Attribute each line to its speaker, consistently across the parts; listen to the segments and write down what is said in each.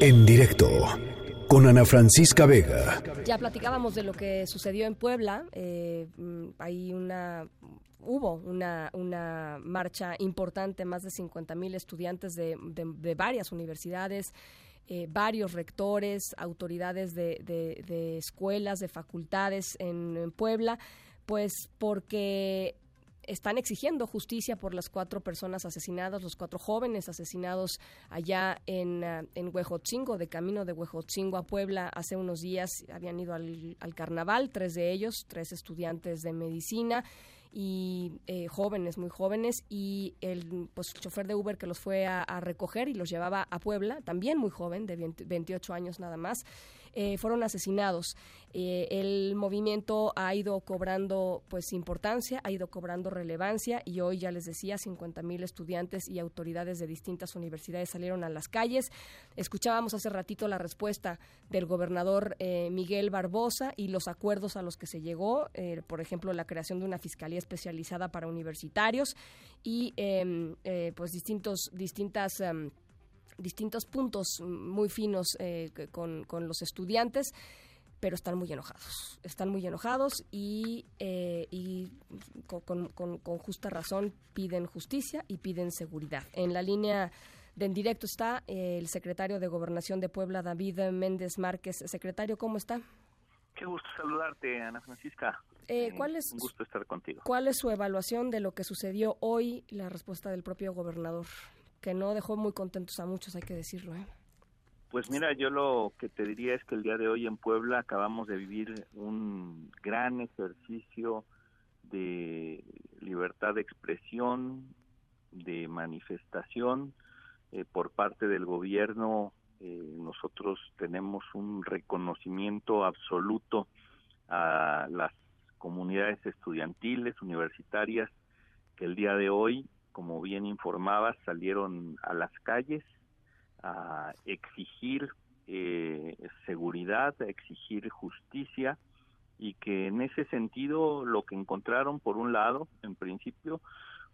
Speaker 1: En directo con Ana Francisca Vega.
Speaker 2: Ya platicábamos de lo que sucedió en Puebla. Eh, hay una hubo una, una marcha importante, más de 50 mil estudiantes de, de, varias universidades, eh, varios rectores, autoridades de, de escuelas, de facultades en, en, Puebla, pues porque están exigiendo justicia por las cuatro personas asesinadas, los cuatro jóvenes asesinados allá en, uh, en Huejotzingo, de camino de Huejotzingo a Puebla hace unos días. Habían ido al, al carnaval, tres de ellos, tres estudiantes de medicina y eh, jóvenes, muy jóvenes, y el pues, chofer de Uber que los fue a, a, recoger y los llevaba a Puebla, también muy joven, de 20, 28 años nada más, eh, fueron asesinados. Eh, el movimiento ha ido cobrando pues importancia, ha ido cobrando relevancia y hoy ya les decía 50 mil estudiantes y autoridades de distintas universidades salieron a las calles. Escuchábamos hace ratito la respuesta del gobernador eh, Miguel Barbosa y los acuerdos a los que se llegó, eh, por ejemplo la creación de una fiscalía especializada para universitarios y em, pues distintos distintas um, distintos puntos muy finos eh, con, con, los estudiantes, pero están muy enojados. Están muy enojados y, eh, y con, con, con, justa razón piden justicia y piden seguridad. En la línea de en directo está eh, el secretario de Gobernación de Puebla, David Méndez Márquez. Secretario, ¿cómo está?
Speaker 3: Qué gusto saludarte, Ana Francisca.
Speaker 2: Eh, ¿cuál es,
Speaker 3: Un gusto estar contigo.
Speaker 2: ¿Cuál es su evaluación de lo que sucedió hoy, la respuesta del propio gobernador? Que no dejó muy contentos a muchos, hay que decirlo. ¿eh?
Speaker 3: Pues mira, yo lo que te diría es que el día de hoy en Puebla acabamos de vivir un gran ejercicio de libertad de expresión, de manifestación eh, por parte del gobierno. Eh, nosotros tenemos un reconocimiento absoluto a las comunidades estudiantiles, universitarias, que el día de hoy como bien informabas, salieron a las calles a exigir eh, seguridad, a exigir justicia y que en ese sentido lo que encontraron, por un lado, en principio,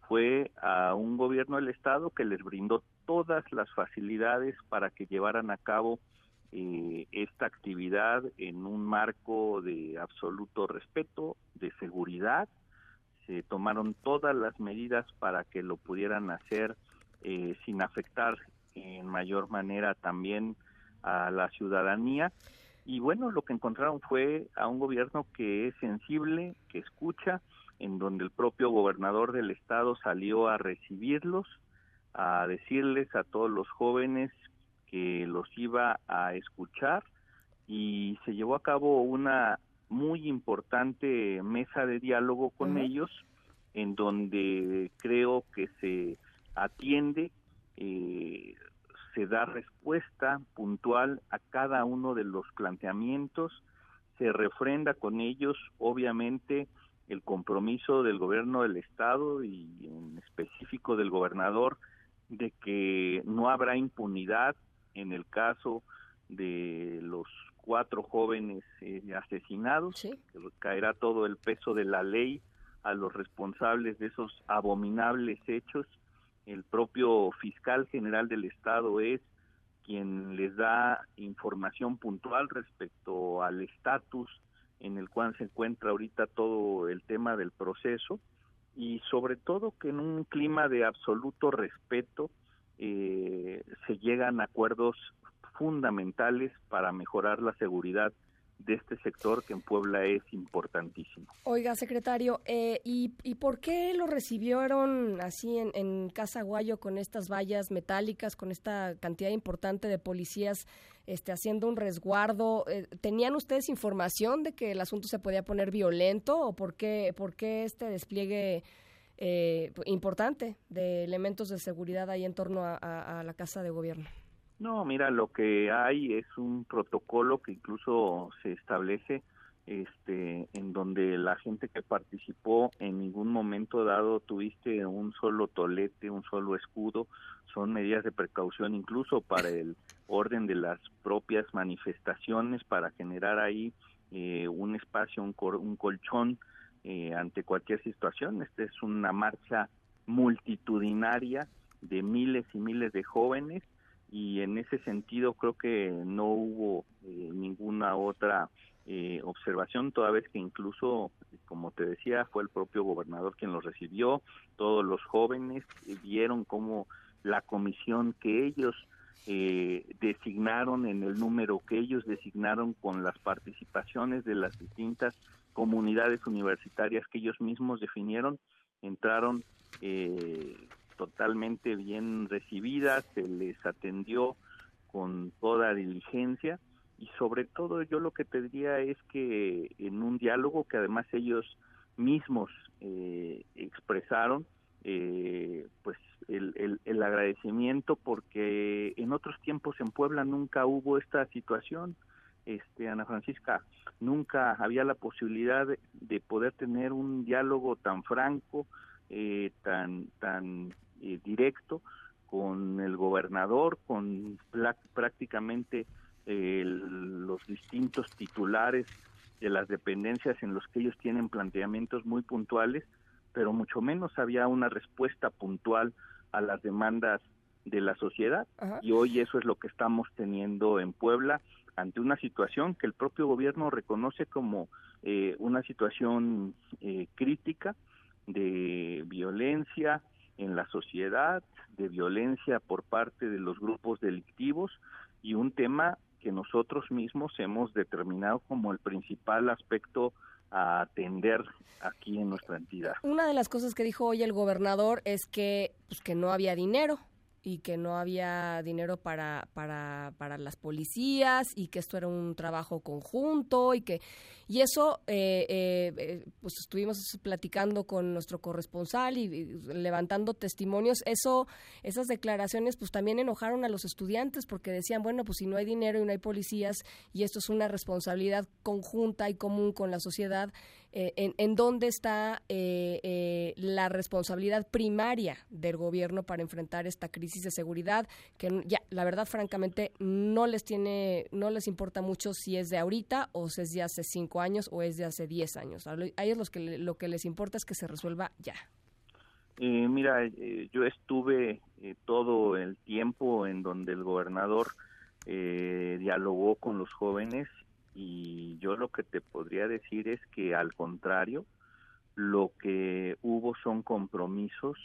Speaker 3: fue a un gobierno del Estado que les brindó todas las facilidades para que llevaran a cabo eh, esta actividad en un marco de absoluto respeto, de seguridad se tomaron todas las medidas para que lo pudieran hacer eh, sin afectar en mayor manera también a la ciudadanía. Y bueno, lo que encontraron fue a un gobierno que es sensible, que escucha, en donde el propio gobernador del estado salió a recibirlos, a decirles a todos los jóvenes que los iba a escuchar y se llevó a cabo una muy importante mesa de diálogo con ellos, en donde creo que se atiende, eh, se da respuesta puntual a cada uno de los planteamientos, se refrenda con ellos, obviamente, el compromiso del gobierno del Estado y en específico del gobernador de que no habrá impunidad en el caso de los cuatro jóvenes eh, asesinados, que caerá todo el peso de la ley a los responsables de esos abominables hechos. El propio fiscal general del Estado es quien les da información puntual respecto al estatus en el cual se encuentra ahorita todo el tema del proceso y sobre todo que en un clima de absoluto respeto eh, se llegan a acuerdos fundamentales para mejorar la seguridad de este sector que en Puebla es importantísimo.
Speaker 2: Oiga, secretario, eh, ¿y, ¿y, por qué lo recibieron así en, en, Casa Guayo con estas vallas metálicas, con esta cantidad importante de policías este, haciendo un resguardo? Eh, ¿Tenían ustedes información de que el asunto se podía poner violento o por qué, por qué este despliegue eh, importante de elementos de seguridad ahí en torno a la Casa de Gobierno?
Speaker 3: No, mira, lo que hay es un protocolo que incluso se establece este en donde la gente que participó en ningún momento dado tuviste un solo tolete, un solo escudo, son medidas de precaución incluso para el orden de las propias manifestaciones para generar ahí eh, un espacio, un, cor un colchón eh, ante cualquier situación. Esta es una marcha multitudinaria de miles y miles de jóvenes y en ese sentido creo que no hubo eh, ninguna otra eh, observación, toda vez que incluso, como te decía, fue el propio gobernador quien los recibió, todos los jóvenes vieron cómo la comisión que ellos eh, designaron en el número que ellos designaron con las participaciones de las distintas comunidades universitarias que ellos mismos definieron, entraron eh, totalmente bien recibidas, se les atendió con toda diligencia y sobre todo yo lo que te diría es que en un diálogo que además ellos mismos eh, expresaron, eh, pues el, el, agradecimiento porque en otros tiempos en Puebla nunca hubo esta situación, este Ana Francisca, nunca había la posibilidad de, poder tener un diálogo tan franco, eh, tan tan eh, directo con el gobernador, con prácticamente los distintos titulares de las dependencias en los que ellos tienen planteamientos muy puntuales pero mucho menos había una respuesta puntual a las demandas de la sociedad. Y hoy eso es lo que estamos teniendo en Puebla ante una situación que el propio gobierno reconoce como eh, una situación eh, crítica de violencia en la sociedad, de violencia por parte de los grupos delictivos y un tema que nosotros mismos hemos determinado como el principal aspecto a atender aquí en nuestra entidad.
Speaker 2: Una de las cosas que dijo hoy el gobernador es que, pues, que no había dinero y que no había dinero para, para, para las policías y que esto era un trabajo conjunto y que y eso eh, eh, eh, pues estuvimos platicando con nuestro corresponsal y, levantando testimonios. Eso esas declaraciones pues también enojaron a los estudiantes porque decían bueno pues si no hay dinero y no hay policías y esto es una responsabilidad conjunta y común con la sociedad eh, en, en, dónde está eh, eh, la responsabilidad primaria del gobierno para enfrentar esta crisis de seguridad que ya la verdad francamente no les tiene no les importa mucho si es de ahorita o si es de hace cinco años o es de hace diez años. A ellos los que lo que les importa es que se resuelva ya.
Speaker 3: Mira yo estuve todo el tiempo en donde el gobernador dialogó con los jóvenes y yo lo que te podría decir es que al contrario, lo que hubo son compromisos,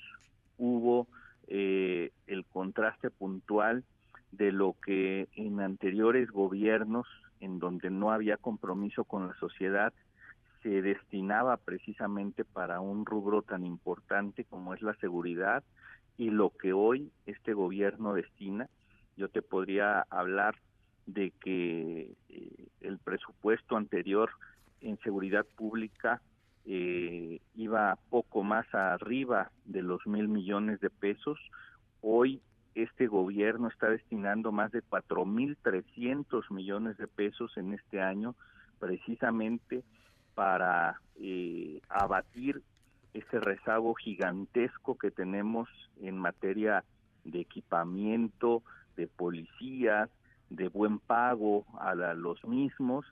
Speaker 3: hubo eh, el contraste puntual de lo que en anteriores gobiernos, en donde no había compromiso con la sociedad, se destinaba precisamente para un rubro tan importante como es la seguridad y lo que hoy este gobierno destina. Yo te podría hablar de que eh, el presupuesto anterior en seguridad pública eh, iba poco más arriba de los mil millones de pesos. Hoy este gobierno está destinando más de cuatro mil trescientos millones de pesos en este año precisamente para eh, abatir ese rezago gigantesco que tenemos en materia de equipamiento, de policías, de buen pago a los mismos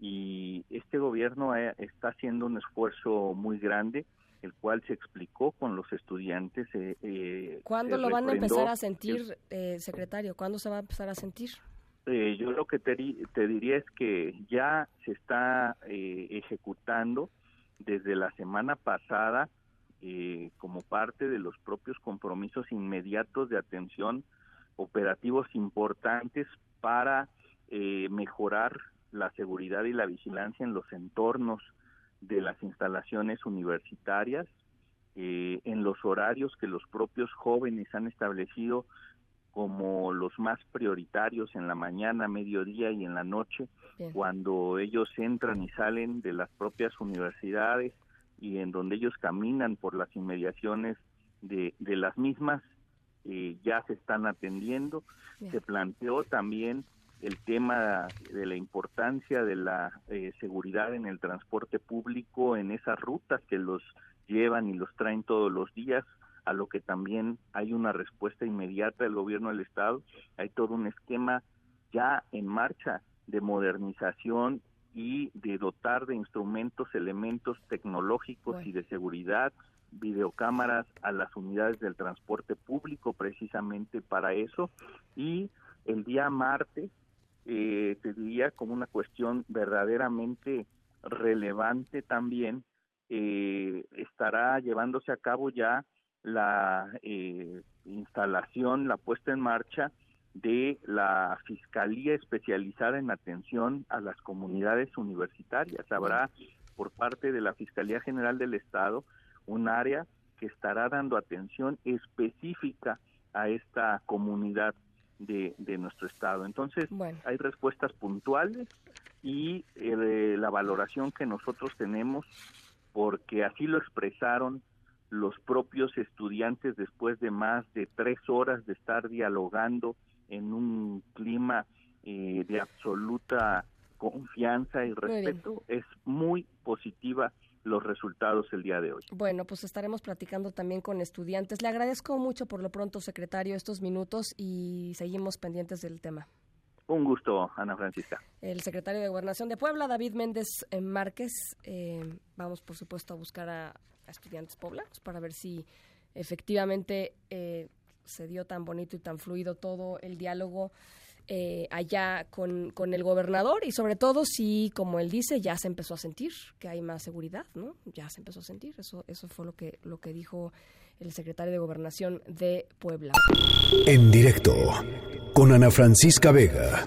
Speaker 3: y este gobierno eh, está haciendo un esfuerzo muy grande el cual se explicó con los estudiantes. Eh,
Speaker 2: eh ¿Cuándo lo van a empezar a sentir, eh, secretario? ¿Cuándo se va a empezar a sentir?
Speaker 3: yo lo que te, te, diría es que ya se está ejecutando desde la semana pasada como parte de los propios compromisos inmediatos de atención operativos importantes para eh, mejorar la seguridad y la vigilancia en los entornos de las instalaciones universitarias, eh, en los horarios que los propios jóvenes han establecido como los más prioritarios en la mañana, mediodía y en la noche, cuando ellos entran y salen de las propias universidades y en donde ellos caminan por las inmediaciones de, de las mismas eh, ya se están atendiendo. Se planteó también el tema de la importancia de la eh, seguridad en el transporte público, en esas rutas que los llevan y los traen todos los días, a lo que también hay una respuesta inmediata del gobierno del Estado. Hay todo un esquema ya en marcha de modernización y de dotar de instrumentos, elementos tecnológicos y de seguridad videocámaras a las unidades del transporte público precisamente para eso y el día martes eh, te diría como una cuestión verdaderamente relevante también eh, estará llevándose a cabo ya la eh, instalación, la puesta en marcha de la Fiscalía especializada en atención a las comunidades universitarias. Habrá por parte de la Fiscalía General del Estado un área que estará dando atención específica a esta comunidad de, nuestro estado. Entonces, hay respuestas puntuales y eh, la valoración que nosotros tenemos, porque así lo expresaron los propios estudiantes después de más de tres horas de estar dialogando en un clima eh, de absoluta confianza y respeto, es muy positiva los resultados el día de hoy.
Speaker 2: Bueno, pues estaremos platicando también con estudiantes. Le agradezco mucho por lo pronto, secretario, estos minutos y seguimos pendientes del tema.
Speaker 3: Un gusto, Ana Francisca.
Speaker 2: El secretario de Gobernación de Puebla, David Méndez eh, Márquez. Eh, vamos, por supuesto, a buscar a, estudiantes poblanos para ver si efectivamente eh, se dio tan bonito y tan fluido todo el diálogo eh, allá con, con, el gobernador y sobre todo si, como él dice, ya se empezó a sentir que hay más seguridad, ¿no? Ya se empezó a sentir, eso, eso fue lo que, lo que dijo el secretario de Gobernación de Puebla.
Speaker 1: En directo con Ana Francisca Vega.